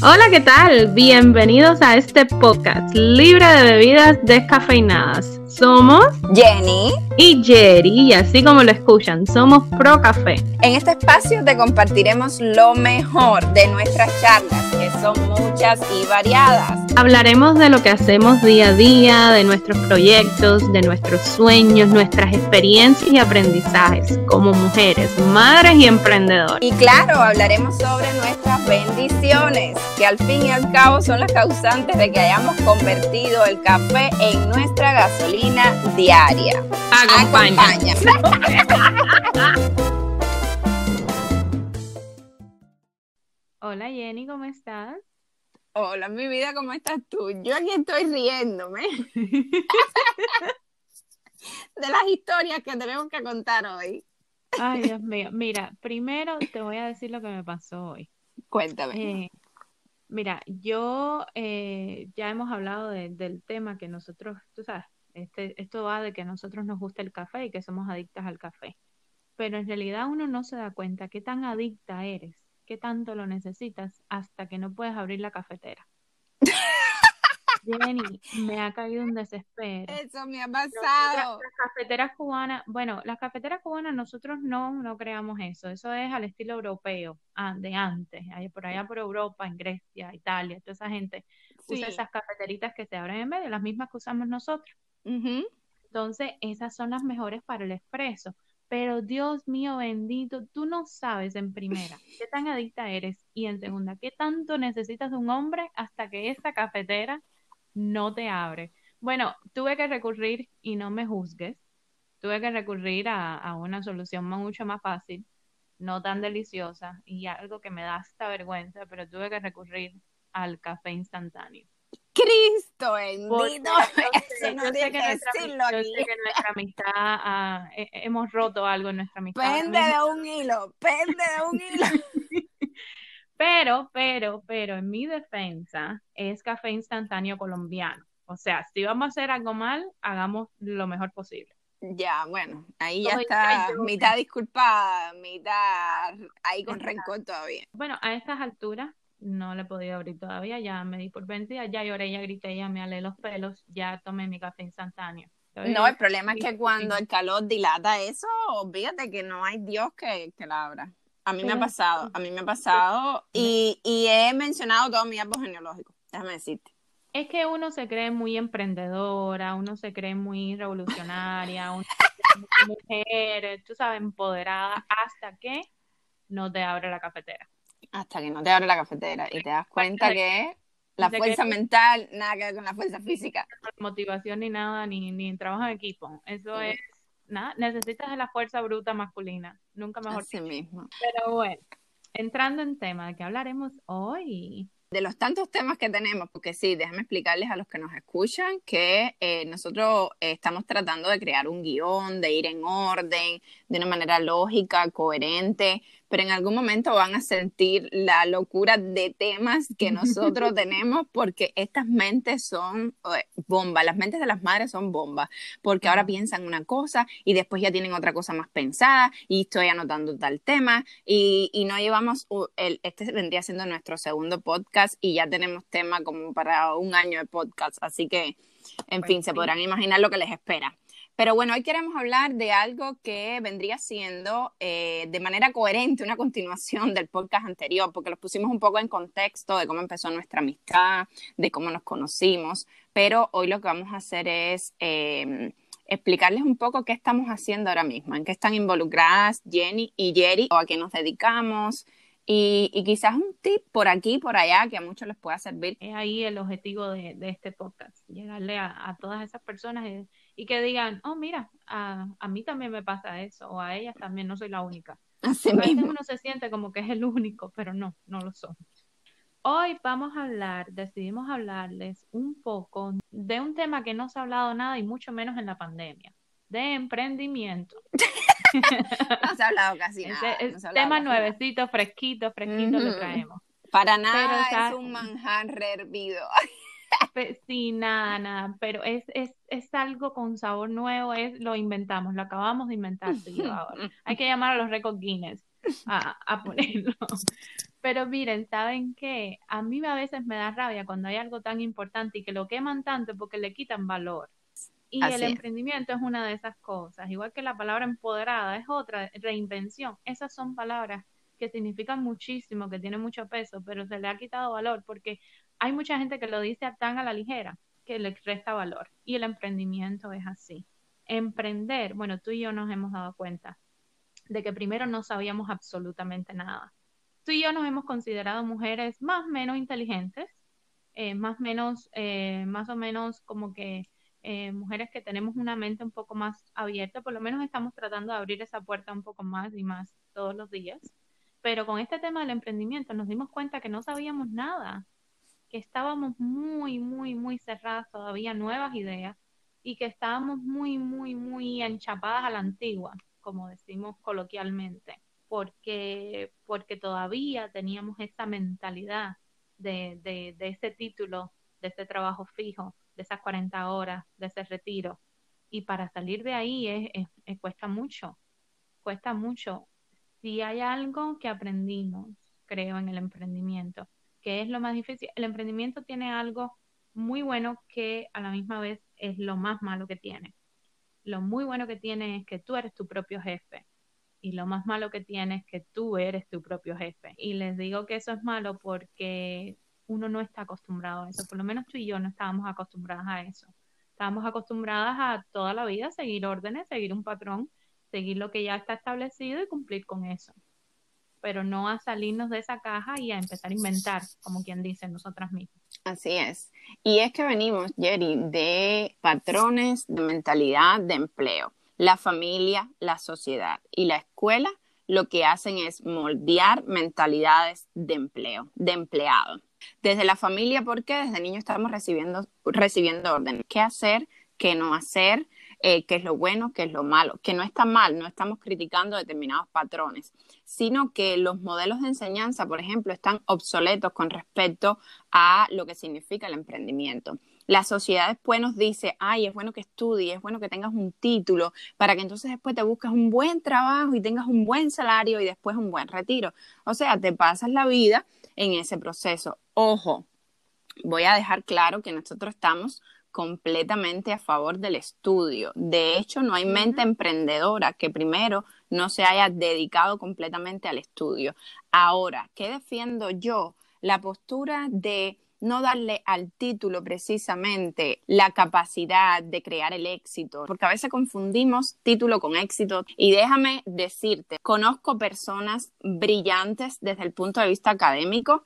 Hola, ¿qué tal? Bienvenidos a este podcast libre de bebidas descafeinadas. Somos Jenny y Jerry, y así como lo escuchan, somos Pro Café. En este espacio te compartiremos lo mejor de nuestras charlas, que son muchas y variadas. Hablaremos de lo que hacemos día a día, de nuestros proyectos, de nuestros sueños, nuestras experiencias y aprendizajes como mujeres, madres y emprendedoras. Y claro, hablaremos sobre nuestras bendiciones, que al fin y al cabo son las causantes de que hayamos convertido el café en nuestra gasolina diaria. Acompaña. Hola Jenny, ¿cómo estás? Hola, mi vida, ¿cómo estás tú? Yo aquí estoy riéndome de las historias que tenemos que contar hoy. Ay, Dios mío. Mira, primero te voy a decir lo que me pasó hoy. Cuéntame. Eh, mira, yo eh, ya hemos hablado de- del tema que nosotros, tú sabes, este, esto va de que a nosotros nos gusta el café y que somos adictas al café. Pero en realidad uno no se da cuenta qué tan adicta eres, qué tanto lo necesitas hasta que no puedes abrir la cafetera. Jenny, me ha caído un desespero. Eso me ha pasado. las cafeteras cubanas, bueno, las cafeteras cubanas nosotros no, no creamos eso, eso es al estilo europeo, ah, de antes, por allá por Europa, en Grecia, Italia, toda esa gente usa esas cafeteritas que se abren en medio, las mismas que usamos nosotros. Entonces, esas son las mejores para el expreso. Pero Dios mío bendito, tú no sabes en primera qué tan adicta eres y en segunda qué tanto necesitas de un hombre hasta que esa cafetera no te abre. Bueno, tuve que recurrir, y no me juzgues, tuve que recurrir a, a una solución mucho más fácil, no tan deliciosa y algo que me da hasta vergüenza, pero tuve que recurrir al café instantáneo. Cristo bendito. yo no yo sé tiene que nuestra, decirlo yo aquí. sé que nuestra amistad, ah, he- hemos roto algo en nuestra amistad Pende de un hilo, pende de un hilo. Pero, pero, pero en mi defensa es café instantáneo colombiano. O sea, si vamos a hacer algo mal, hagamos lo mejor posible. Ya, bueno, ahí ya Soy está yo. mitad disculpada, mitad ahí con rencor todavía. Bueno, a estas alturas no le he podido abrir todavía, ya me di por vencida, ya lloré, ya grité, ya me alé los pelos, ya tomé mi café instantáneo. No, el problema es que cuando el calor dilata eso, olvídate que no hay Dios que, que la abra. A mí me ha pasado, a mí me ha pasado y, y he mencionado todo mi árbol genealógico, déjame decirte. Es que uno se cree muy emprendedora, uno se cree muy revolucionaria, muy mujer, tú sabes, empoderada, hasta que no te abre la cafetera. Hasta que no te abre la cafetera y te das cuenta que la que- fuerza mental nada que ver con la fuerza física. motivación ni nada, ni, ni trabajo en equipo. Eso Sí. es nada, necesitas de la fuerza bruta masculina, nunca mejor Así mismo. Pero bueno, entrando en tema, ¿de qué hablaremos hoy? De los tantos temas que tenemos, porque sí, déjame explicarles a los que nos escuchan que eh, nosotros eh, estamos tratando de crear un guion, de ir en orden, de una manera lógica, coherente, pero en algún momento van a sentir la locura de temas que nosotros tenemos porque estas mentes son eh, bombas, las mentes de las madres son bombas, porque ahora piensan una cosa y después ya tienen otra cosa más pensada y estoy anotando tal tema y, y no llevamos, uh, el, este vendría siendo nuestro segundo podcast y ya tenemos tema como para un año de podcast, así que, en Pues fin, se podrán imaginar lo que les espera. Pero bueno, hoy queremos hablar de algo que vendría siendo eh, de manera coherente una continuación del podcast anterior, porque los pusimos un poco en contexto de cómo empezó nuestra amistad, de cómo nos conocimos, pero hoy lo que vamos a hacer es eh, explicarles un poco qué estamos haciendo ahora mismo, en qué están involucradas Jenny y Jerry, o a qué nos dedicamos, y, y quizás un tip por aquí por allá que a muchos les pueda servir. Es ahí el objetivo de, de este podcast, llegarle a, a todas esas personas y, y que digan, oh, mira, a, a mí también me pasa eso, o a ellas también, no soy la única. Así A veces mismo. uno se siente como que es el único, pero no, no lo son. Hoy vamos a hablar, decidimos hablarles un poco de un tema que no se ha hablado nada y mucho menos en la pandemia, de emprendimiento. No se ha hablado casi nada. no hablado tema nuevecito, fresquito, fresquito Ujú. traemos. Para nada es un manjar hervido. Sí, nada, nada, pero es, es, es algo con sabor nuevo, es, lo inventamos, lo acabamos de inventar ahora. Hay que llamar a los récords Guinness a, a ponerlo. Pero miren, ¿saben qué? A mí a veces me da rabia cuando hay algo tan importante y que lo queman tanto porque le quitan valor. Y el emprendimiento es una de esas cosas. Igual que la palabra empoderada es otra, reinvención. Esas son palabras que significan muchísimo, que tienen mucho peso, pero se le ha quitado valor porque hay mucha gente que lo dice tan a la ligera que le resta valor. Y el emprendimiento es así. Emprender, bueno, tú y yo nos hemos dado cuenta de que primero no sabíamos absolutamente nada. Tú y yo nos hemos considerado mujeres más o menos inteligentes, eh, más menos, eh, más o menos como que eh, mujeres que tenemos una mente un poco más abierta, por lo menos estamos tratando de abrir esa puerta un poco más y más todos los días. Pero con este tema del emprendimiento nos dimos cuenta que no sabíamos nada, que estábamos muy, muy, muy cerradas todavía nuevas ideas y que estábamos muy, muy, muy enchapadas a la antigua, como decimos coloquialmente, porque, porque todavía teníamos esa mentalidad de, de, de ese título, de ese trabajo fijo, de esas 40 horas, de ese retiro. Y para salir de ahí es, cuesta mucho, cuesta mucho. Si hay algo que aprendimos, creo, en el emprendimiento, que es lo más difícil, el emprendimiento tiene algo muy bueno que a la misma vez es lo más malo que tiene. Lo muy bueno que tiene es que tú eres tu propio jefe y lo más malo que tiene es que tú eres tu propio jefe. Y les digo que eso es malo porque uno no está acostumbrado a eso, por lo menos tú y yo no estábamos acostumbradas a eso. Estábamos acostumbradas a toda la vida seguir órdenes, seguir un patrón, seguir lo que ya está establecido y cumplir con eso. Pero no a salirnos de esa caja y a empezar a inventar, como quien dice, nosotras mismas. Así es. Y es que venimos, Jerry, de patrones de mentalidad de empleo. La familia, la sociedad y la escuela lo que hacen es moldear mentalidades de empleo, de empleado. Desde la familia, porque desde niño estamos recibiendo, recibiendo órdenes. ¿Qué hacer? ¿Qué no hacer? Eh, qué es lo bueno, qué es lo malo, que no está mal, no estamos criticando determinados patrones, sino que los modelos de enseñanza, por ejemplo, están obsoletos con respecto a lo que significa el emprendimiento. La sociedad después nos dice, ay, es bueno que estudies, es bueno que tengas un título, para que entonces después te busques un buen trabajo y tengas un buen salario y después un buen retiro. O sea, te pasas la vida en ese proceso. Ojo, voy a dejar claro que nosotros estamos completamente a favor del estudio. De hecho, no hay mente emprendedora que primero no se haya dedicado completamente al estudio. Ahora, ¿qué defiendo yo? La postura de no darle al título precisamente la capacidad de crear el éxito, porque a veces confundimos título con éxito. Y déjame decirte, conozco personas brillantes desde el punto de vista académico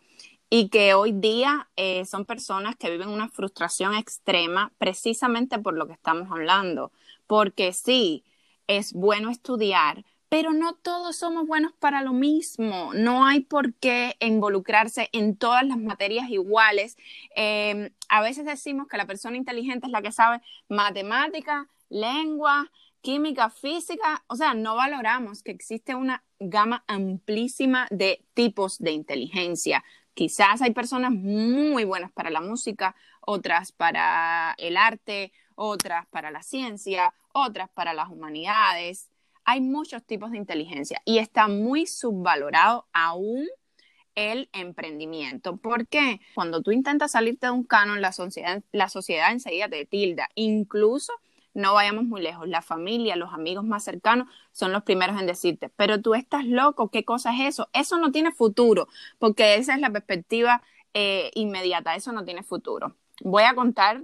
y que hoy día eh, son personas que viven una frustración extrema precisamente por lo que estamos hablando. Porque sí, es bueno estudiar, pero no todos somos buenos para lo mismo. No hay por qué involucrarse en todas las materias iguales. Em, a veces decimos que la persona inteligente es la que sabe matemática, lengua, química, física. O sea, no valoramos que existe una gama amplísima de tipos de inteligencia. Quizás hay personas muy buenas para la música, otras para el arte, otras para la ciencia, otras para las humanidades. Hay muchos tipos de inteligencia y está muy subvalorado aún el emprendimiento. ¿Por qué? Cuando tú intentas salirte de un canon, la sociedad, la sociedad enseguida te tilda. Incluso no vayamos muy lejos, la familia, los amigos más cercanos son los primeros en decirte, pero tú estás loco, ¿qué cosa es eso? Eso no tiene futuro, porque esa es la perspectiva eh, inmediata, eso no tiene futuro. Voy a contar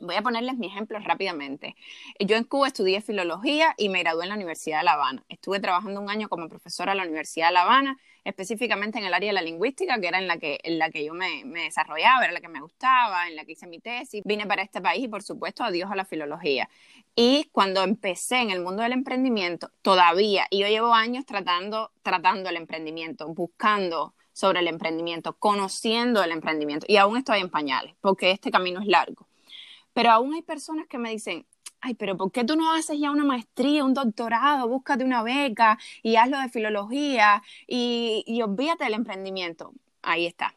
Voy a ponerles mi ejemplo rápidamente. Yo en Cuba estudié filología y me gradué en la Universidad de La Habana. Estuve trabajando un año como profesora en la Universidad de La Habana, específicamente en el área de la lingüística, que era en la que, en la que yo me, me desarrollaba, era la que me gustaba, en la que hice mi tesis. Vine para este país y, por supuesto, adiós a la filología. Y cuando empecé en el mundo del emprendimiento, todavía, y yo llevo años tratando, tratando el emprendimiento, buscando sobre el emprendimiento, conociendo el emprendimiento, y aún estoy en pañales, porque este camino es largo. Pero aún hay personas que me dicen, ay, pero ¿por qué tú no haces ya una maestría, un doctorado? Búscate una beca y hazlo de filología y, y olvídate del emprendimiento. Ahí está.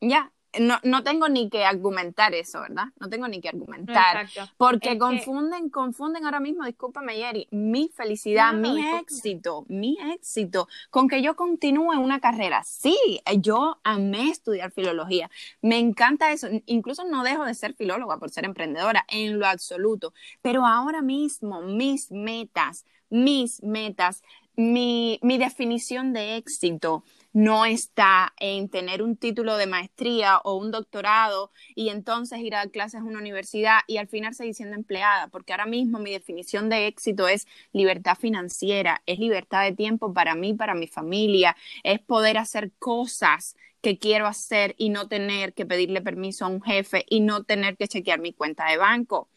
Ya, no, no, tengo ni que argumentar eso, ¿verdad? No tengo ni que argumentar. Porque confunden, confunden ahora mismo, discúlpame, Yeri, mi felicidad, mi éxito, mi éxito, con que yo continúe una carrera. Sí, yo amé estudiar filología. Me encanta eso. Incluso no dejo de ser filóloga por ser emprendedora, en lo absoluto. Pero ahora mismo, mis metas, mis metas, mi, mi definición de éxito no está en tener un título de maestría o un doctorado y entonces ir a dar clases en una universidad y al final seguir siendo empleada, porque ahora mismo mi definición de éxito es libertad financiera, es libertad de tiempo para mí, para mi familia, es poder hacer cosas que quiero hacer y no tener que pedirle permiso a un jefe y no tener que chequear mi cuenta de banco.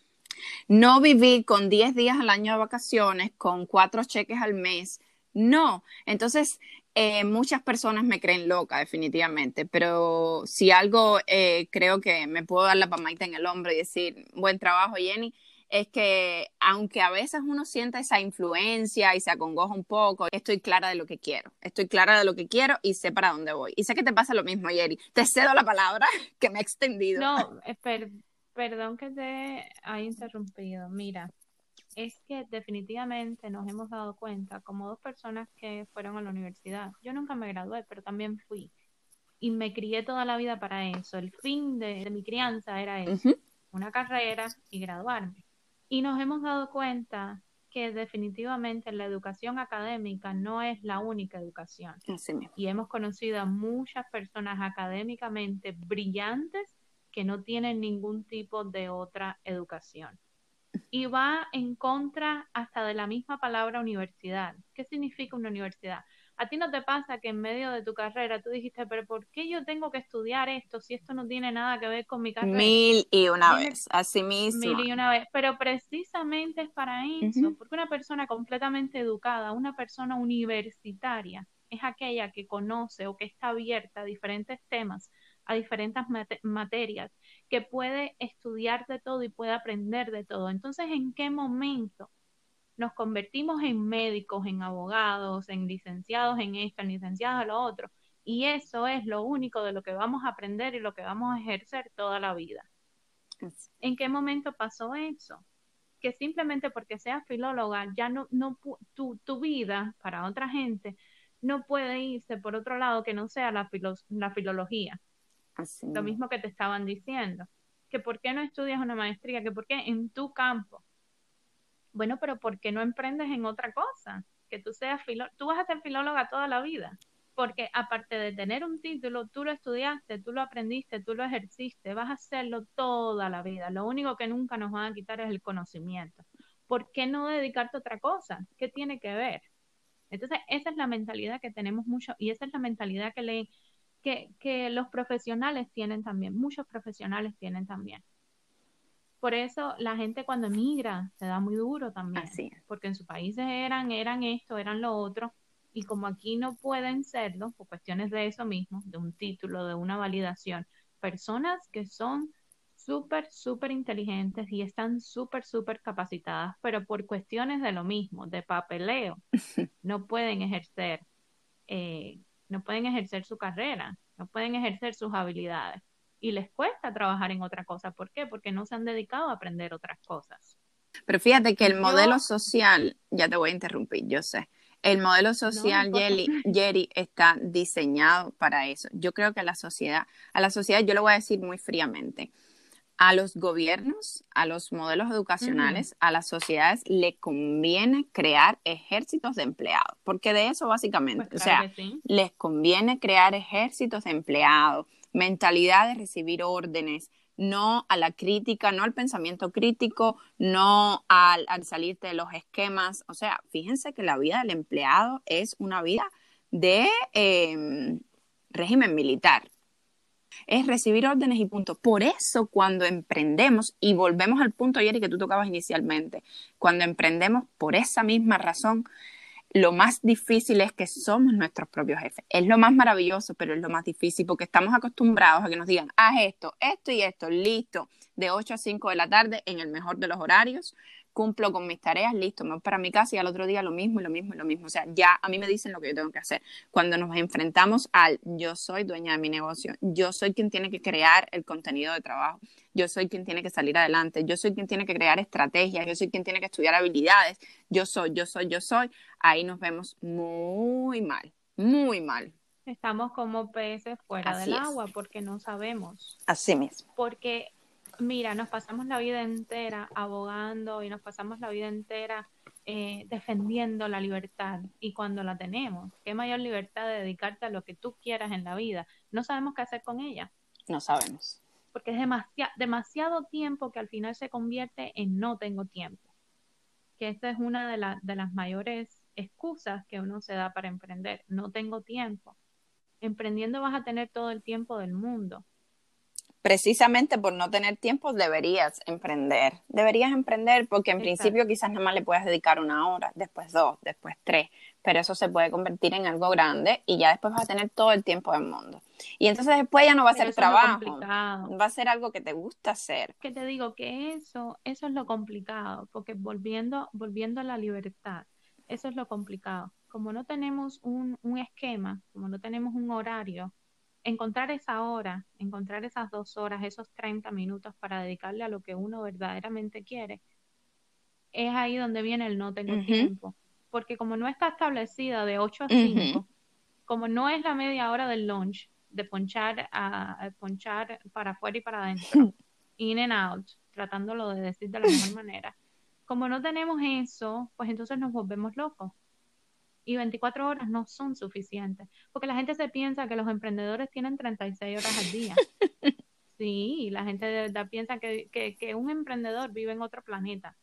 No vivir con 10 días al año de vacaciones, con cuatro cheques al mes. No. Entonces, eh, muchas personas me creen loca, definitivamente, pero si algo eh, creo que me puedo dar la pamaita en el hombro y decir, buen trabajo, Jenny, es que aunque a veces uno sienta esa influencia y se acongoja un poco, estoy clara de lo que quiero, estoy clara de lo que quiero y sé para dónde voy. Y sé que te pasa lo mismo, Jenny. Te cedo la palabra que me he extendido. No, perdón que te haya interrumpido. Mira, es que definitivamente nos hemos dado cuenta, como dos personas que fueron a la universidad. Yo nunca me gradué, pero también fui. Y me crié toda la vida para eso. El fin de, mi crianza era eso, una carrera y graduarme. Y nos hemos dado cuenta que definitivamente la educación académica no es la única educación. y hemos conocido a muchas personas académicamente brillantes que no tienen ningún tipo de otra educación y va en contra hasta de la misma palabra universidad. ¿Qué significa una universidad? A ti no te pasa que en medio de tu carrera tú dijiste, pero ¿por qué yo tengo que estudiar esto si esto no tiene nada que ver con mi carrera? Mil y una vez, así mismo. Mil y una vez, pero precisamente es para eso, porque una persona completamente educada, una persona universitaria, es aquella que conoce o que está abierta a diferentes temas, a diferentes materias que puede estudiar de todo y puede aprender de todo. Entonces, ¿en qué momento nos convertimos en médicos, en abogados, en licenciados en esto, en licenciados en lo otro? Y eso es lo único de lo que vamos a aprender y lo que vamos a ejercer toda la vida. ¿En qué momento pasó eso? Que simplemente porque seas filóloga, ya no, no tu, tu vida para otra gente no puede irse por otro lado que no sea la, la filología. Lo mismo que te estaban diciendo. Que por qué no estudias una maestría, que por qué en tu campo. Bueno, pero ¿por qué no emprendes en otra cosa? Que tú seas filo tú vas a ser filóloga toda la vida. Porque aparte de tener un título, tú lo estudiaste, tú lo aprendiste, tú lo ejerciste, vas a hacerlo toda la vida. Lo único que nunca nos van a quitar es el conocimiento. ¿Por qué no dedicarte a otra cosa? ¿Qué tiene que ver? Entonces, esa es la mentalidad que tenemos mucho y esa es la mentalidad que le que, los profesionales tienen también, muchos profesionales tienen también. Por eso la gente cuando emigra se da muy duro también, porque en sus países eran, eran esto, eran lo otro, y como aquí no pueden serlo, por cuestiones de eso mismo, de un título, de una validación, personas que son súper, súper inteligentes y están súper, súper capacitadas, pero por cuestiones de lo mismo, de papeleo, no pueden ejercer eh, no pueden ejercer su carrera, no pueden ejercer sus habilidades y les cuesta trabajar en otra cosa. ¿Por qué? Porque no se han dedicado a aprender otras cosas. Pero fíjate que el modelo social, ya te voy a interrumpir, yo sé, el modelo social, Jerry, está diseñado para eso. Yo creo que la sociedad, a la sociedad yo lo voy a decir muy fríamente, a los gobiernos, a los modelos educacionales, a las sociedades le conviene crear ejércitos de empleados, porque de eso básicamente, pues o sea, les conviene crear ejércitos de empleados, mentalidad de recibir órdenes, no a la crítica, no al pensamiento crítico, no al, salirte de los esquemas. O sea, fíjense que la vida del empleado es una vida de em, régimen militar es recibir órdenes y punto. Por eso cuando emprendemos, y volvemos al punto, ayer que tú tocabas inicialmente, cuando emprendemos por esa misma razón, lo más difícil es que somos nuestros propios jefes. Es lo más maravilloso, pero es lo más difícil porque estamos acostumbrados a que nos digan, haz esto, esto y esto, listo, de 8 a 5 de la tarde en el mejor de los horarios, cumplo con mis tareas, listo, me voy para mi casa y al otro día lo mismo y lo mismo y lo mismo. O sea, ya a mí me dicen lo que yo tengo que hacer. Cuando nos enfrentamos al yo soy dueña de mi negocio, yo soy quien tiene que crear el contenido de trabajo, yo soy quien tiene que salir adelante, yo soy quien tiene que crear estrategias, yo soy quien tiene que estudiar habilidades, yo soy, yo soy, yo soy, ahí nos vemos muy mal, muy mal. Estamos como peces fuera del agua porque no sabemos. Así mismo. Porque mira, nos pasamos la vida entera abogando y nos pasamos la vida entera eh, defendiendo la libertad y cuando la tenemos, qué mayor libertad de dedicarte a lo que tú quieras en la vida. No sabemos qué hacer con ella. No sabemos. Porque es demasiado, demasiado tiempo que al final se convierte en no tengo tiempo. Que esta es una de, de las mayores excusas que uno se da para emprender. No tengo tiempo. Emprendiendo vas a tener todo el tiempo del mundo precisamente por no tener tiempo deberías emprender. Deberías emprender porque en principio quizás nada más le puedes dedicar una hora, después dos, después tres, pero eso se puede convertir en algo grande y ya después vas a tener todo el tiempo del mundo. Y entonces después ya no va a ser trabajo, va a ser algo que te gusta hacer. Que te digo que eso, eso es lo complicado, porque volviendo, volviendo a la libertad, eso es lo complicado. Como no tenemos un, un esquema, como no tenemos un horario, encontrar esa hora, encontrar esas dos horas, esos 30 minutos para dedicarle a lo que uno verdaderamente quiere, es ahí donde viene el no tengo tiempo. Porque como no está establecida de 8 a 5, como no es la media hora del lunch, de ponchar, a, ponchar para afuera y para adentro, in and out, tratándolo de decir de la mejor manera, como no tenemos eso, pues entonces nos volvemos locos y 24 horas no son suficientes, porque la gente se piensa que los emprendedores tienen 36 horas al día. Sí, la gente de verdad piensa que, que, un emprendedor vive en otro planeta.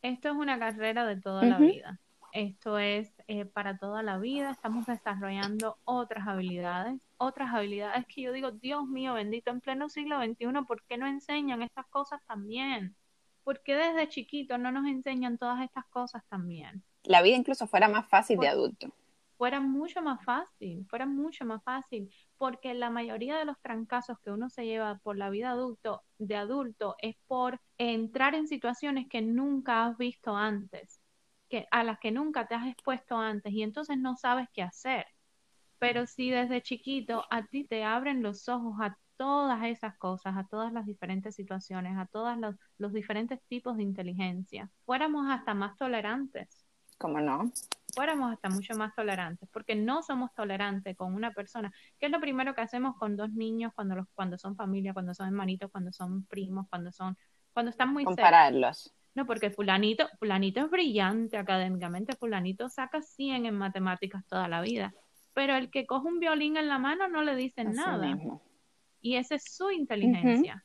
Esto es una carrera de toda la vida. Esto es eh, para toda la vida. Estamos desarrollando otras habilidades, otras habilidades que yo digo, Dios mío, bendito, en pleno siglo XXI, ¿por qué no enseñan estas cosas también? ¿Por qué desde chiquitos no nos enseñan todas estas cosas también? La vida incluso fuera más fácil de adulto. Fuera mucho más fácil, fuera mucho más fácil, porque la mayoría de los trancazos que uno se lleva por la vida adulto, de adulto es por entrar en situaciones que nunca has visto antes, que, a las que nunca te has expuesto antes y entonces no sabes qué hacer. Pero si desde chiquito a ti te abren los ojos a todas esas cosas, a todas las diferentes situaciones, a todos los, los diferentes tipos de inteligencia, fuéramos hasta más tolerantes ¿Cómo no? Fuéramos hasta mucho más tolerantes, porque no somos tolerantes con una persona. ¿Qué es lo primero que hacemos con dos niños cuando los, cuando son familia, cuando son hermanitos, cuando son primos, cuando son, cuando están muy compararlos? No, porque fulanito, fulanito es brillante académicamente, fulanito saca 100 en matemáticas toda la vida, pero el que coge un violín en la mano no le dicen nada. Y esa es su inteligencia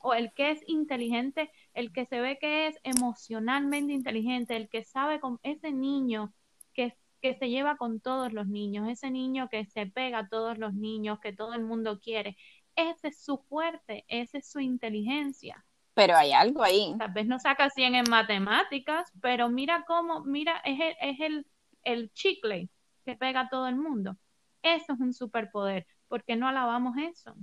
o el que es inteligente, el que se ve que es emocionalmente inteligente, el que sabe con ese niño que, que se lleva con todos los niños, ese niño que se pega a todos los niños, que todo el mundo quiere, ese es su fuerte, esa es su inteligencia. Pero hay algo ahí. Tal vez no saca 100 en matemáticas, pero mira cómo, mira, es el, es el, el chicle que pega a todo el mundo. Eso es un superpoder. ¿Por qué no alabamos eso?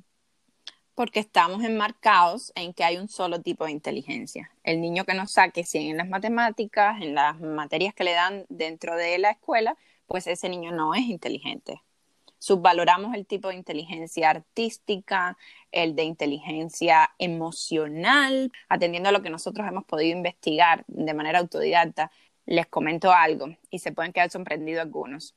Porque estamos enmarcados en que hay un solo tipo de inteligencia. El niño que no saque 100 en las matemáticas, en las materias que le dan dentro de la escuela, pues ese niño no es inteligente. Subvaloramos el tipo de inteligencia artística, el de inteligencia emocional, atendiendo a lo que nosotros hemos podido investigar de manera autodidacta. Les comento algo y se pueden quedar sorprendidos algunos.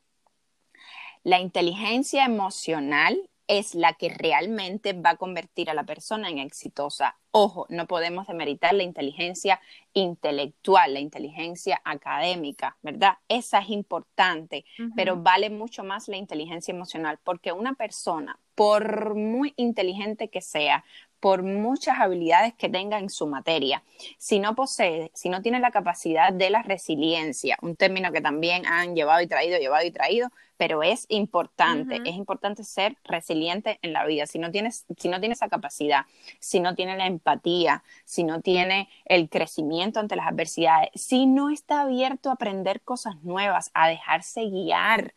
La inteligencia emocional es la que realmente va a convertir a la persona en exitosa. Ojo, no podemos demeritar la inteligencia intelectual, la inteligencia académica, ¿verdad? Esa es importante, pero vale mucho más la inteligencia emocional, porque una persona, por muy inteligente que sea, por muchas habilidades que tenga en su materia. Si no posee, si no tiene la capacidad de la resiliencia, un término que también han llevado y traído, llevado y traído, pero es importante, es importante ser resiliente en la vida. Si no tienes, si no tiene esa capacidad, si no tiene la empatía, si no tiene el crecimiento ante las adversidades, si no está abierto a aprender cosas nuevas, a dejarse guiar,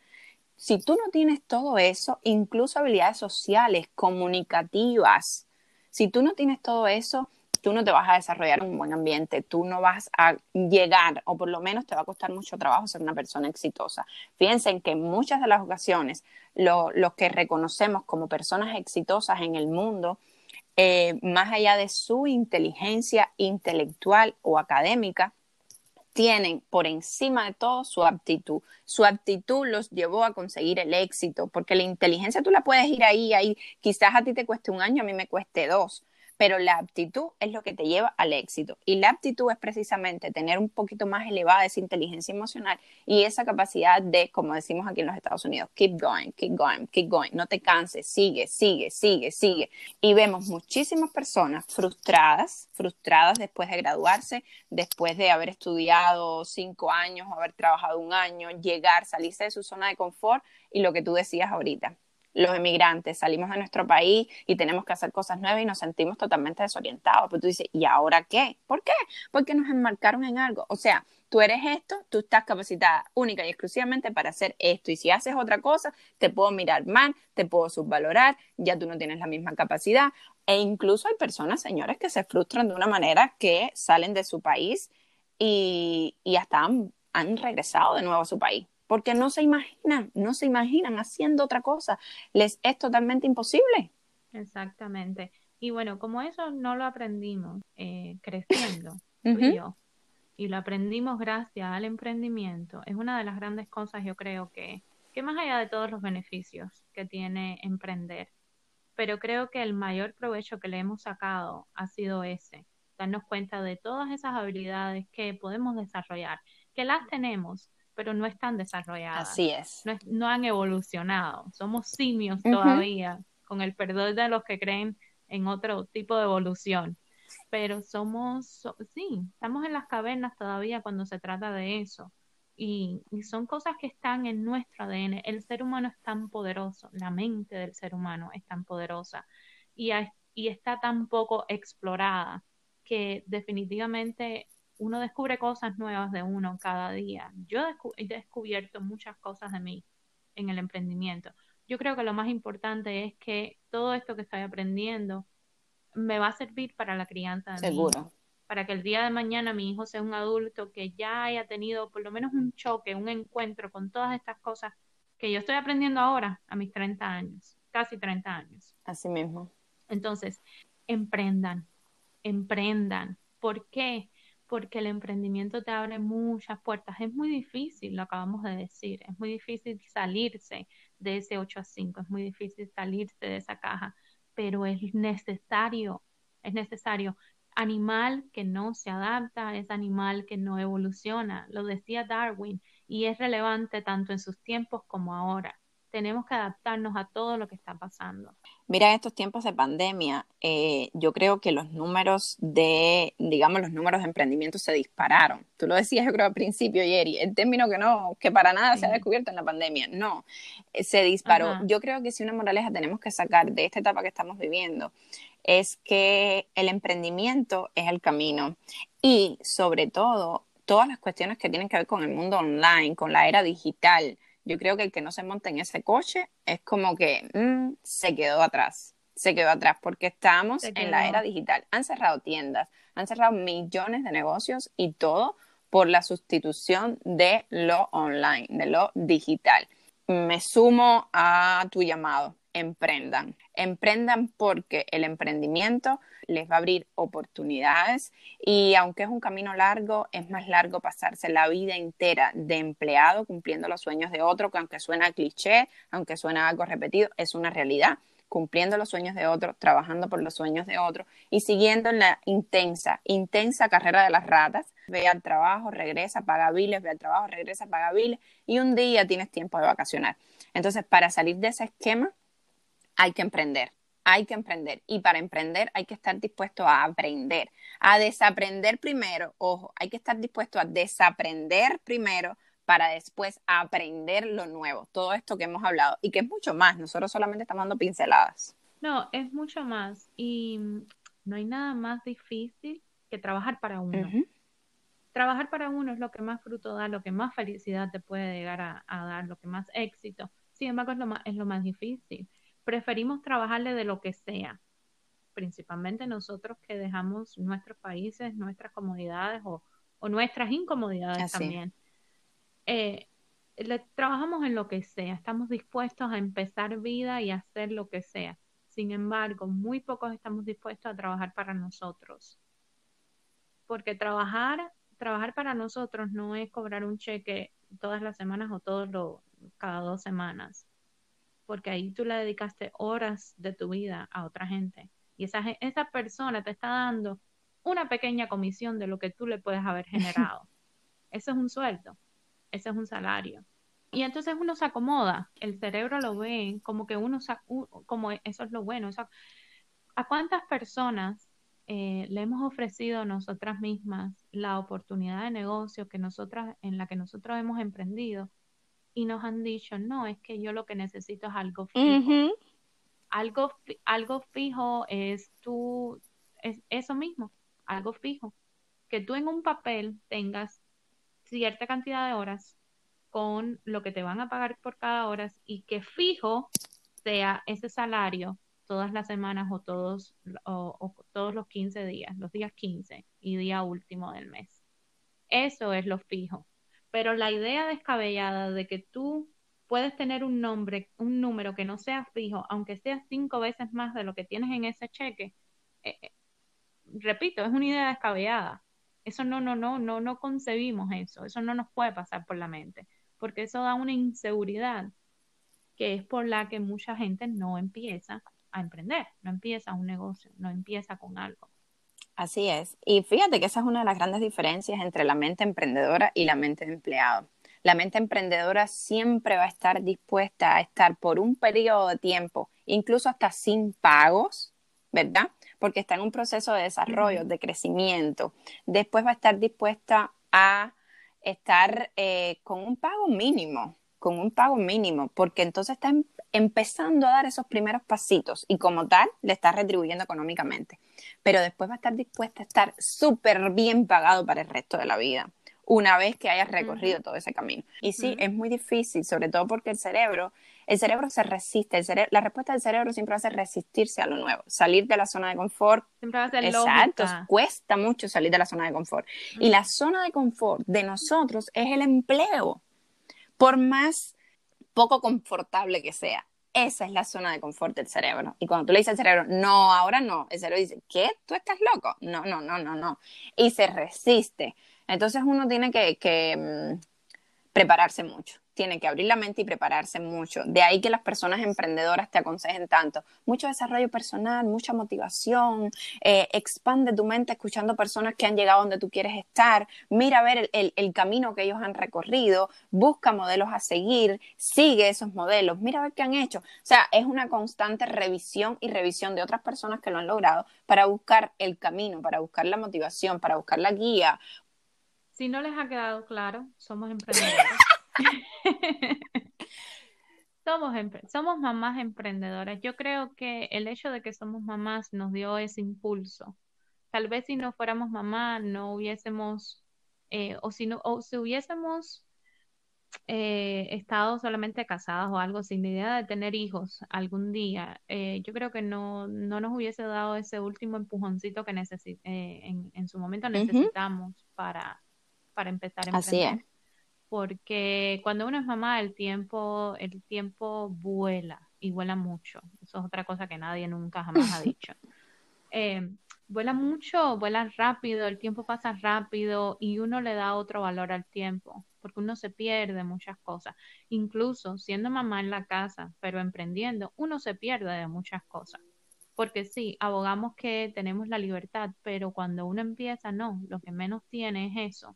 si tú no tienes todo eso, incluso habilidades sociales, comunicativas, si tú no tienes todo eso, tú no te vas a desarrollar en un buen ambiente, tú no vas a llegar, o por lo menos te va a costar mucho trabajo ser una persona exitosa. Fíjense que en muchas de las ocasiones los que reconocemos como personas exitosas en el mundo, eh, más allá de su inteligencia intelectual o académica, tienen por encima de todo su aptitud. Su aptitud los llevó a conseguir el éxito, porque la inteligencia tú la puedes ir ahí, ahí, quizás a ti te cueste un año, a mí me cueste dos, pero la aptitud es lo que te lleva al éxito. Y la aptitud es precisamente tener un poquito más elevada esa inteligencia emocional y esa capacidad de, como decimos aquí en los Estados Unidos, keep going, keep going, keep going, no te canses, sigue, sigue, sigue, sigue. Y vemos muchísimas personas frustradas, frustradas después de graduarse, después de haber estudiado cinco años o haber trabajado un año, llegar, salirse de su zona de confort y lo que tú decías ahorita los emigrantes salimos de nuestro país y tenemos que hacer cosas nuevas y nos sentimos totalmente desorientados. Pero tú dices, ¿y ahora qué? ¿Por qué? Porque nos enmarcaron en algo. O sea, tú eres esto, tú estás capacitada única y exclusivamente para hacer esto. Y si haces otra cosa, te puedo mirar mal, te puedo subvalorar, ya tú no tienes la misma capacidad. E incluso hay personas, señores, que se frustran de una manera que salen de su país y, y hasta han regresado de nuevo a su país porque no se imaginan, no se imaginan haciendo otra cosa. Les es totalmente imposible. Exactamente. Y bueno, como eso no lo aprendimos eh, creciendo, y yo, y lo aprendimos gracias al emprendimiento, es una de las grandes cosas, yo creo que, que más allá de todos los beneficios que tiene emprender, pero creo que el mayor provecho que le hemos sacado ha sido ese, darnos cuenta de todas esas habilidades que podemos desarrollar, que las tenemos, pero no están desarrolladas. Así es. No, han evolucionado. Somos simios todavía, con el perdón de los que creen en otro tipo de evolución. Pero somos, sí, estamos en las cavernas todavía cuando se trata de eso. Y, son cosas que están en nuestro ADN. El ser humano es tan poderoso, la mente del ser humano es tan poderosa y, y está tan poco explorada que definitivamente uno descubre cosas nuevas de uno cada día. Yo he descubierto muchas cosas de mí en el emprendimiento. Yo creo que lo más importante es que todo esto que estoy aprendiendo me va a servir para la crianza de Seguro. para que el día de mañana mi hijo sea un adulto que ya haya tenido por lo menos un choque, un encuentro con todas estas cosas que yo estoy aprendiendo ahora a mis 30 años, casi 30 años. Así mismo. Entonces, emprendan, emprendan. ¿Por qué? Porque el emprendimiento te abre muchas puertas. Es muy difícil, lo acabamos de decir, es muy difícil salirse de ese 8 a 5, es muy difícil salirse de esa caja, pero es necesario, es necesario. Animal que no se adapta es animal que no evoluciona, lo decía Darwin, y es relevante tanto en sus tiempos como ahora tenemos que adaptarnos a todo lo que está pasando. Mira, en estos tiempos de pandemia, eh, yo creo que los números de, digamos, los números de emprendimiento se dispararon. Tú lo decías, yo creo, al principio, Yeri, el término que no, que para nada se ha descubierto en la pandemia. No, eh, se disparó. Yo creo que si una moraleja tenemos que sacar de esta etapa que estamos viviendo, es que el emprendimiento es el camino y, sobre todo, todas las cuestiones que tienen que ver con el mundo online, con la era digital, yo creo que el que no se monta en ese coche es como que mm, se quedó atrás, se quedó atrás porque estamos en la era digital. Han cerrado tiendas, han cerrado millones de negocios y todo por la sustitución de lo online, de lo digital. Me sumo a tu llamado, emprendan, emprendan porque el emprendimiento les va a abrir oportunidades y aunque es un camino largo, es más largo pasarse la vida entera de empleado cumpliendo los sueños de otro, que aunque suena cliché, aunque suena algo repetido, es una realidad cumpliendo los sueños de otro, trabajando por los sueños de otro y siguiendo en la intensa, intensa carrera de las ratas. Ve al trabajo, regresa, paga biles, ve al trabajo, regresa, paga biles y un día tienes tiempo de vacacionar. Entonces, para salir de ese esquema, hay que emprender hay que emprender. Y para emprender hay que estar dispuesto a aprender, a desaprender primero. Ojo, hay que estar dispuesto a desaprender primero para después aprender lo nuevo. Todo esto que hemos hablado y que es mucho más. Nosotros solamente estamos dando pinceladas. No, es mucho más. Y no hay nada más difícil que trabajar para uno. Trabajar para uno es lo que más fruto da, lo que más felicidad te puede llegar a, dar, lo que más éxito. Sin embargo, es lo más, es lo más difícil preferimos trabajarle de lo que sea. principalmente nosotros que dejamos nuestros países, nuestras comodidades o, nuestras incomodidades también. Eh, trabajamos en lo que sea, estamos dispuestos a empezar vida y hacer lo que sea. Sin embargo, muy pocos estamos dispuestos a trabajar para nosotros. Porque trabajar, trabajar para nosotros no es cobrar un cheque todas las semanas o todos los cada dos semanas. Porque ahí tú le dedicaste horas de tu vida a otra gente. Y esa, esa persona te está dando una pequeña comisión de lo que tú le puedes haber generado. Eso es un sueldo, ese es un salario. Y entonces uno se acomoda, el cerebro lo ve como que uno, como eso es lo bueno. ¿A cuántas personas eh, le hemos ofrecido nosotras mismas la oportunidad de negocio que nosotras, en la que nosotros hemos emprendido y nos han dicho, no, es que yo lo que necesito es algo fijo. algo, algo fijo es tú, es eso mismo, algo fijo. Que tú en un papel tengas cierta cantidad de horas con lo que te van a pagar por cada hora y que fijo sea ese salario todas las semanas o todos, o, todos los 15 días, los días 15 y día último del mes. Eso es lo fijo. Pero la idea descabellada de que tú puedes tener un nombre, un número que no sea fijo, aunque sea cinco veces más de lo que tienes en ese cheque, eh, eh, repito, es una idea descabellada. Eso no, no, no, no, no concebimos eso. Eso no nos puede pasar por la mente porque eso da una inseguridad que es por la que mucha gente no empieza a emprender, no empieza un negocio, no empieza con algo. Así es. Y fíjate que esa es una de las grandes diferencias entre la mente emprendedora y la mente de empleado. La mente emprendedora siempre va a estar dispuesta a estar por un periodo de tiempo, incluso hasta sin pagos, ¿verdad? Porque está en un proceso de desarrollo, de crecimiento. Después va a estar dispuesta a estar eh, con un pago mínimo, con un pago mínimo, porque entonces está em, empezando a dar esos primeros pasitos y como tal le está retribuyendo económicamente. Pero después va a estar dispuesta a estar súper bien pagado para el resto de la vida una vez que hayas recorrido todo ese camino. Y sí, es muy difícil, sobre todo porque el cerebro el cerebro se resiste, el la respuesta del cerebro siempre va a ser resistirse a lo nuevo, salir de la zona de confort. Siempre va a ser Exacto, cuesta mucho salir de la zona de confort. Y la zona de confort de nosotros es el empleo, por más poco confortable que sea. Esa es la zona de confort del cerebro. Y cuando tú le dices al cerebro, no, ahora no, el cerebro dice, ¿qué? ¿Tú estás loco? No, no, no, no, no. Y se resiste. Entonces uno tiene que, mm, prepararse mucho tiene que abrir la mente y prepararse mucho. De ahí que las personas emprendedoras te aconsejen tanto. Mucho desarrollo personal, mucha motivación, eh, expande tu mente escuchando personas que han llegado donde tú quieres estar, mira a ver el, el, camino que ellos han recorrido, busca modelos a seguir, sigue esos modelos, mira a ver qué han hecho. O sea, es una constante revisión y revisión de otras personas que lo han logrado para buscar el camino, para buscar la motivación, para buscar la guía. Si no les ha quedado claro, somos emprendedores. somos, somos mamás emprendedoras. Yo creo que el hecho de que somos mamás nos dio ese impulso. Tal vez si no fuéramos mamá no hubiésemos, eh, o si no, o si hubiésemos eh, estado solamente casadas o algo sin idea de tener hijos algún día, eh, yo creo que no, no nos hubiese dado ese último empujoncito que en, en, su momento necesitamos para, para empezar a emprender. Así es porque cuando uno es mamá el tiempo, el tiempo vuela y vuela mucho. Eso es otra cosa que nadie nunca jamás ha dicho. Eh, vuela mucho, vuela rápido, el tiempo pasa rápido y uno le da otro valor al tiempo, porque uno se pierde muchas cosas. Incluso siendo mamá en la casa, pero emprendiendo, uno se pierde de muchas cosas. Porque sí, abogamos que tenemos la libertad, pero cuando uno empieza, no, lo que menos tiene es eso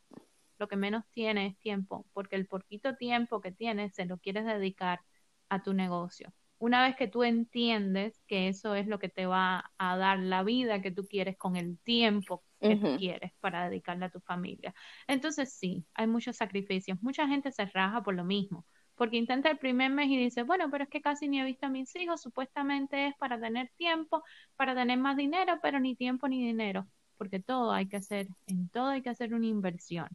lo que menos tiene es tiempo, porque el poquito tiempo que tienes se lo quieres dedicar a tu negocio. Una vez que tú entiendes que eso es lo que te va a dar la vida que tú quieres con el tiempo que tú quieres para dedicarle a tu familia. Entonces sí, hay muchos sacrificios. Mucha gente se raja por lo mismo, porque intenta el primer mes y dice, bueno, pero es que casi ni he visto a mis hijos, supuestamente es para tener tiempo, para tener más dinero, pero ni tiempo ni dinero, porque todo hay que hacer, en todo hay que hacer una inversión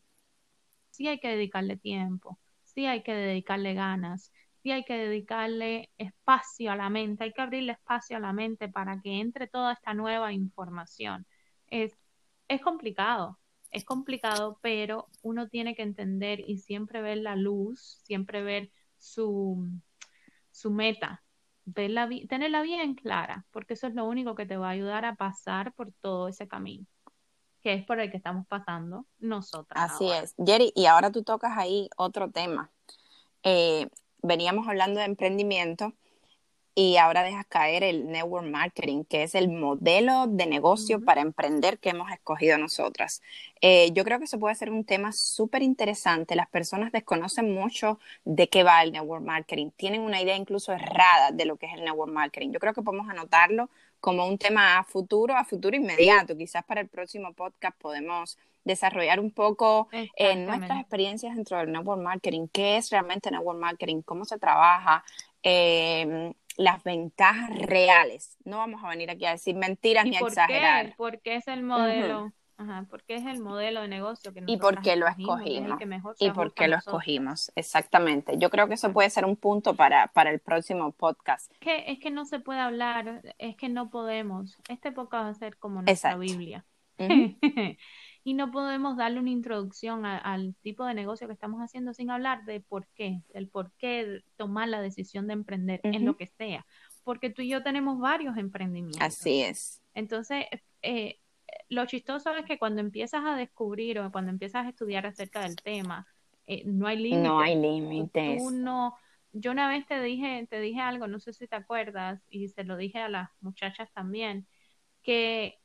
sí hay que dedicarle tiempo, sí hay que dedicarle ganas, sí hay que dedicarle espacio a la mente, hay que abrirle espacio a la mente para que entre toda esta nueva información. Es, es complicado, es complicado, pero uno tiene que entender y siempre ver la luz, siempre ver su, su meta, verla, tenerla bien clara, porque eso es lo único que te va a ayudar a pasar por todo ese camino, que es por el que estamos pasando nosotras. Así es. Jerry, y ahora tú tocas ahí otro tema. Eh, veníamos hablando de emprendimiento y ahora dejas caer el network marketing, que es el modelo de negocio para emprender que hemos escogido nosotras. Eh, yo creo que eso puede ser un tema súper interesante. Las personas desconocen mucho de qué va el network marketing, tienen una idea incluso errada de lo que es el network marketing. Yo creo que podemos anotarlo como un tema a futuro, a futuro inmediato. Quizás para el próximo podcast podemos desarrollar un poco en eh, nuestras experiencias dentro del network marketing, qué es realmente network marketing, cómo se trabaja, eh, las ventajas reales. No vamos a venir aquí a decir mentiras ni a exagerar. Qué? Porque es el modelo. Ajá, porque es el modelo de negocio que Y por qué lo escogimos. Y por qué lo escogimos, exactamente. Yo creo que eso puede ser un punto para, para el próximo podcast. Es que, es que no se puede hablar, es que no podemos. Este podcast va a ser como nuestra Biblia. y no podemos darle una introducción al tipo de negocio que estamos haciendo sin hablar de por qué, del por qué tomar la decisión de emprender en lo que sea, porque tú y yo tenemos varios emprendimientos. Así es. Entonces, eh, lo chistoso es que cuando empiezas a descubrir o cuando empiezas a estudiar acerca del tema, eh, no hay límites. No hay límites. yo una vez te dije, te dije algo, no sé si te acuerdas, y se lo dije a las muchachas también, que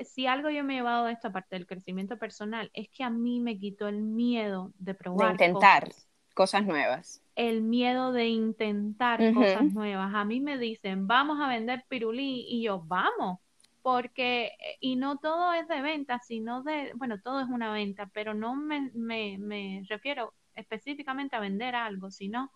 si algo yo me he llevado de esto, aparte del crecimiento personal, es que a mí me quitó el miedo de probar. De intentar cosas, nuevas. El miedo de intentar cosas nuevas. A mí me dicen, vamos a vender pirulí, y yo, vamos. Porque, y no todo es de venta, sino de, bueno, todo es una venta, pero no me, me, me refiero específicamente a vender algo, sino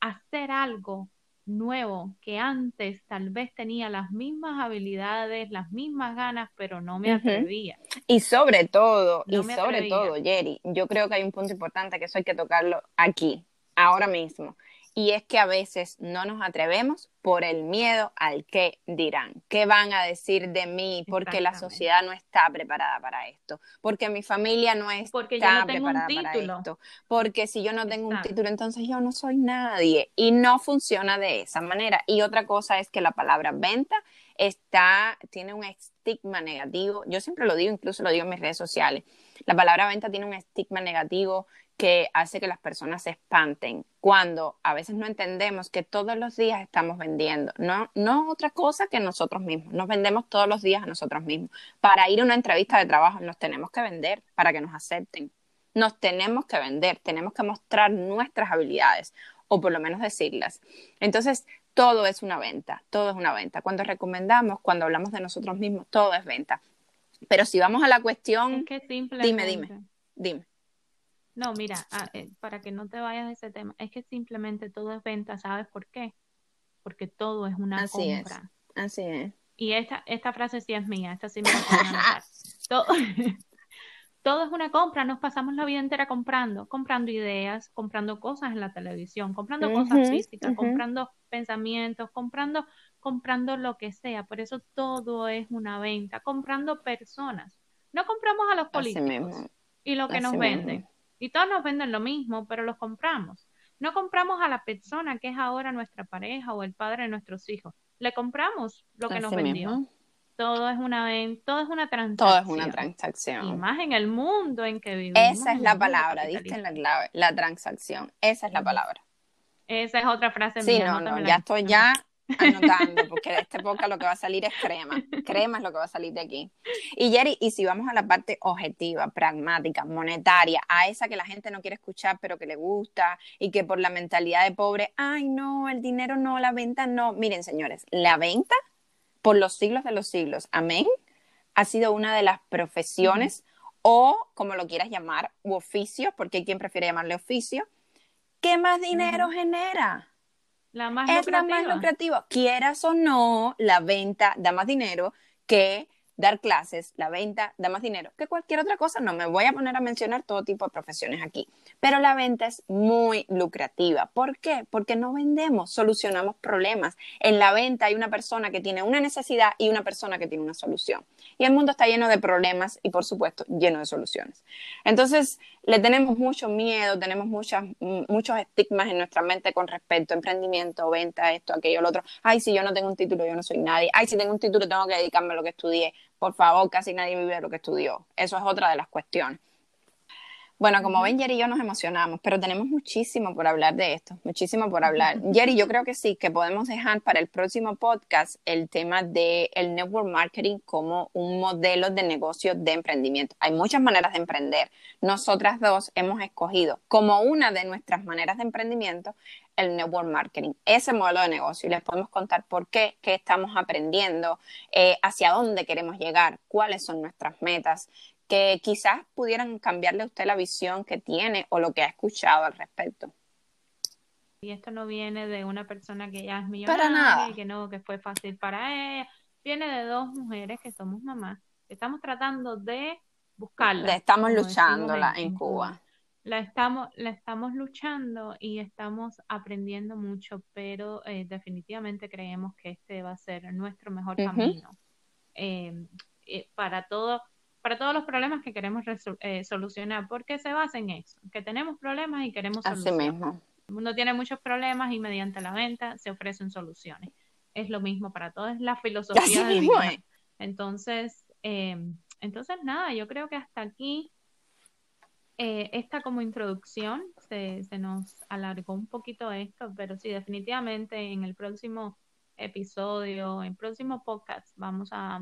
hacer algo nuevo que antes tal vez tenía las mismas habilidades, las mismas ganas, pero no me atrevía. Y sobre todo, y sobre todo, Jerry, yo creo que hay un punto importante que eso hay que tocarlo aquí, ahora mismo y es que a veces no nos atrevemos por el miedo al que dirán, qué van a decir de mí, porque la sociedad no está preparada para esto, porque mi familia no está porque preparada para esto, porque si yo no tengo un título, entonces yo no soy nadie y no funciona de esa manera. Y otra cosa es que la palabra venta está tiene un estigma negativo. Yo siempre lo digo, incluso lo digo en mis redes sociales. La palabra venta tiene un estigma negativo que hace que las personas se espanten cuando a veces no entendemos que todos los días estamos vendiendo, no, no otra cosa que nosotros mismos, nos vendemos todos los días a nosotros mismos. Para ir a una entrevista de trabajo nos tenemos que vender para que nos acepten, nos tenemos que vender, tenemos que mostrar nuestras habilidades o por lo menos decirlas. Entonces, todo es una venta, todo es una venta. Cuando recomendamos, cuando hablamos de nosotros mismos, todo es venta. Pero si vamos a la cuestión, dime, dime, dime. No, mira, ah, eh, para que no te vayas de ese tema, es que simplemente todo es venta, ¿sabes por qué? Porque todo es una Así compra. Es. Así es. Y esta, esta frase sí es mía, esta sí me la todo, todo es una compra, nos pasamos la vida entera comprando, comprando ideas, comprando cosas en la televisión, comprando cosas físicas, comprando pensamientos, comprando, comprando lo que sea. Por eso todo es una venta, comprando personas. No compramos a los políticos y lo que nos venden. Y todos nos venden lo mismo, pero los compramos. No compramos a la persona que es ahora nuestra pareja o el padre de nuestros hijos. Le compramos lo que nos vendió. Todo es una todo es una transacción. Todo es una transacción. Y más en el mundo en que vivimos. Esa es la palabra, diste en la clave, la transacción. Esa es la palabra. Esa es otra frase sí, no, no, ya estoy ya anotando, porque de esta época lo que va a salir es crema. Crema es lo que va a salir de aquí. Y Jerry, y si vamos a la parte objetiva, pragmática, monetaria, a esa que la gente no quiere escuchar, pero que le gusta, y que por la mentalidad de pobre, ay no, el dinero no, la venta no. Miren, señores, la venta, por los siglos de los siglos, amén, ha sido una de las profesiones, o como lo quieras llamar, u oficios, porque hay quien prefiere llamarle oficio, que más dinero genera la más es la más lucrativa. Quieras o no, la venta da más dinero que dar clases, la venta da más dinero que cualquier otra cosa. No me voy a poner a mencionar todo tipo de profesiones aquí, pero la venta es muy lucrativa. ¿Por qué? Porque no vendemos, solucionamos problemas. En la venta hay una persona que tiene una necesidad y una persona que tiene una solución. Y el mundo está lleno de problemas y, por supuesto, lleno de soluciones. Entonces, le tenemos mucho miedo, tenemos muchas, muchos estigmas en nuestra mente con respecto a emprendimiento, venta, esto, aquello, lo otro. Ay, si yo no tengo un título, yo no soy nadie. Ay, si tengo un título, tengo que dedicarme a lo que estudié. Por favor, casi nadie vive de lo que estudió. Eso es otra de las cuestiones. Bueno, como ven, Jerry y yo nos emocionamos, pero tenemos muchísimo por hablar de esto, muchísimo por hablar. Jerry, yo creo que sí, que podemos dejar para el próximo podcast el tema del el network marketing como un modelo de negocio de emprendimiento. Hay muchas maneras de emprender. Nosotras dos hemos escogido como una de nuestras maneras de emprendimiento el network marketing, ese modelo de negocio y les podemos contar por qué, qué estamos aprendiendo, eh, hacia dónde queremos llegar, cuáles son nuestras metas, que quizás pudieran cambiarle a usted la visión que tiene o lo que ha escuchado al respecto. Y esto no viene de una persona que ya es millonaria y que no, que fue fácil para ella. Viene de dos mujeres que somos mamás. Estamos tratando de buscarla. estamos luchándola en, Cuba. La estamos, la estamos luchando y estamos aprendiendo mucho, pero eh, definitivamente creemos que este va a ser nuestro mejor camino eh, eh, para todo para todos los problemas que queremos eh, solucionar, porque se basa en eso, que tenemos problemas y queremos solucionar. mismo. El mundo tiene muchos problemas y mediante la venta se ofrecen soluciones. Es lo mismo para todos, es la filosofía de vida. Entonces, em, entonces nada, yo creo que hasta aquí eh, esta como introducción se, se nos alargó un poquito esto, pero sí, definitivamente en el próximo episodio, en el próximo podcast, vamos a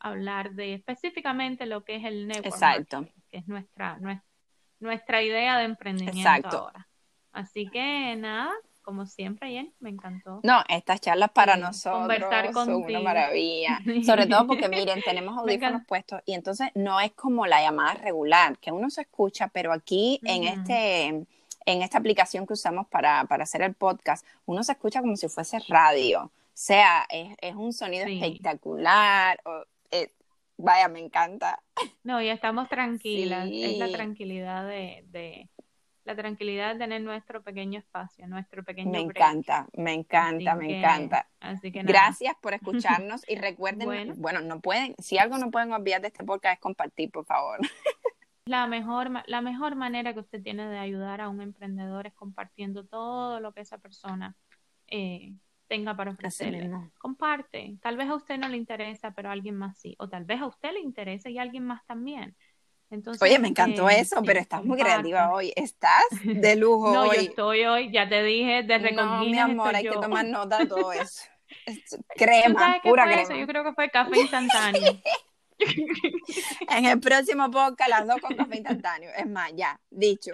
hablar de específicamente lo que es el network Exacto. que es nuestra, nuestra, idea de emprendimiento ahora. Así que nada, como siempre, Jen, me encantó. No, estas charlas para nosotros conversar son una maravilla. Sobre todo porque, miren, tenemos audífonos puestos y entonces no es como la llamada regular, que uno se escucha, pero aquí en este en esta aplicación que usamos para, hacer el podcast, uno se escucha como si fuese radio. O sea, es, un sonido espectacular. Eh, vaya, me encanta. No, y estamos tranquilas. Es la tranquilidad de, la tranquilidad de tener nuestro pequeño espacio, nuestro pequeño. Me encanta, me encanta, me encanta. Así que Gracias por escucharnos y recuerden, bueno. no pueden, si algo no pueden olvidar de este podcast es compartir, por favor. La mejor, la mejor manera que usted tiene de ayudar a un emprendedor es compartiendo todo lo que esa persona eh, tenga para ofrecerle. Comparte. Tal vez a usted no le interesa, pero a alguien más sí. O tal vez a usted le interesa y a alguien más también. Entonces, Oye, me encantó eh, eso, pero estás muy creativa hoy. Estás de lujo no, hoy. yo estoy hoy, ya te dije, de No, mi amor, hay que tomar nota de todo eso. crema, pura crema. Eso? Yo creo que fue café instantáneo. en el próximo podcast, las dos con café instantáneo. Es más, ya, dicho.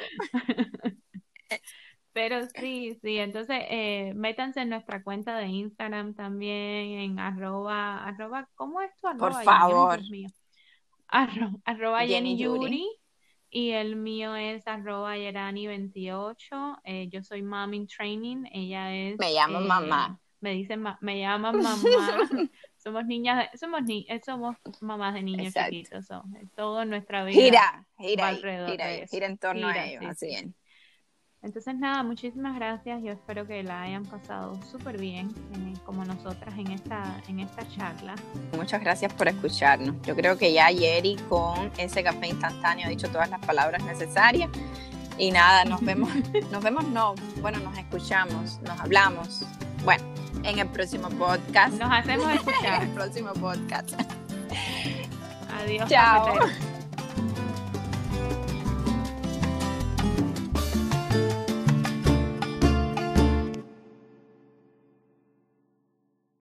Pero sí, sí, entonces eh, métanse en nuestra cuenta de Instagram también, en arroba, arroba, ¿cómo es tu arroba? Por favor. arroba Jenny Yuri. Y el mío es arroba Yerani28. Eh, yo soy mom in training. Ella es. Me llamo eh, mamá. Me dicen, me llaman mamá. somos niñas, somos, ni somos mamás de niños chiquitos. todo nuestra vida. Gira, gira, gira, gira, en torno a ellos. así es. Entonces nada, muchísimas gracias. Yo espero que la hayan pasado súper bien, como nosotras en esta, en esta charla. Muchas gracias por escucharnos. Yo creo que ya Yeri con ese café instantáneo ha dicho todas las palabras necesarias. Y nada, nos vemos, nos vemos, no, bueno, nos escuchamos, nos hablamos. Bueno, en el próximo podcast. Nos hacemos escuchar. en el próximo podcast. Adiós. Chao.